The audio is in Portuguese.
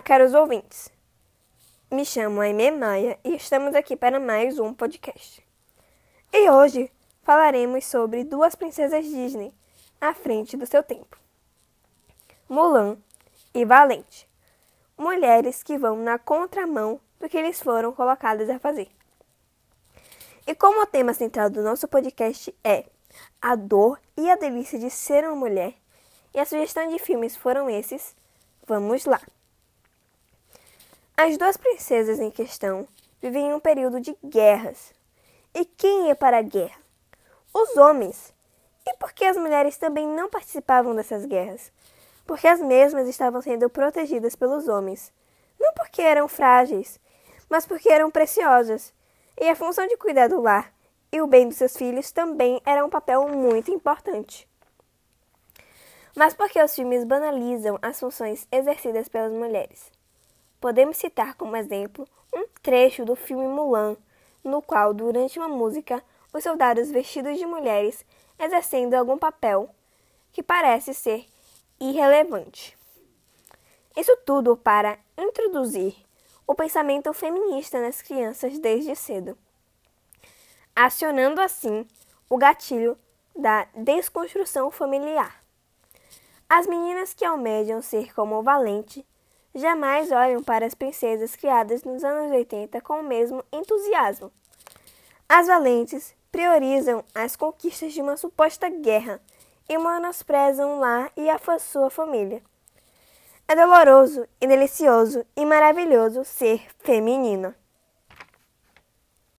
Caros ouvintes. Me chamo Aimee Maia e estamos aqui para mais um podcast. E hoje falaremos sobre duas princesas Disney à frente do seu tempo: Mulan e Valente. Mulheres que vão na contramão do que eles foram colocadas a fazer. E como o tema central do nosso podcast é a dor e a delícia de ser uma mulher, e a sugestão de filmes foram esses, vamos lá. As duas princesas em questão vivem em um período de guerras. E quem ia para a guerra? Os homens. E por que as mulheres também não participavam dessas guerras? Porque as mesmas estavam sendo protegidas pelos homens. Não porque eram frágeis, mas porque eram preciosas. E a função de cuidar do lar e o bem dos seus filhos também era um papel muito importante. Mas porque os filmes banalizam as funções exercidas pelas mulheres. Podemos citar como exemplo um trecho do filme Mulan, no qual, durante uma música, os soldados vestidos de mulheres exercendo algum papel que parece ser irrelevante. Isso tudo para introduzir o pensamento feminista nas crianças desde cedo, acionando assim o gatilho da desconstrução familiar. As meninas que almejam ser como Valente jamais olham para as princesas criadas nos anos 80 com o mesmo entusiasmo. As valentes priorizam as conquistas de uma suposta guerra e menosprezam lá e a sua família. É doloroso e delicioso e maravilhoso ser feminina.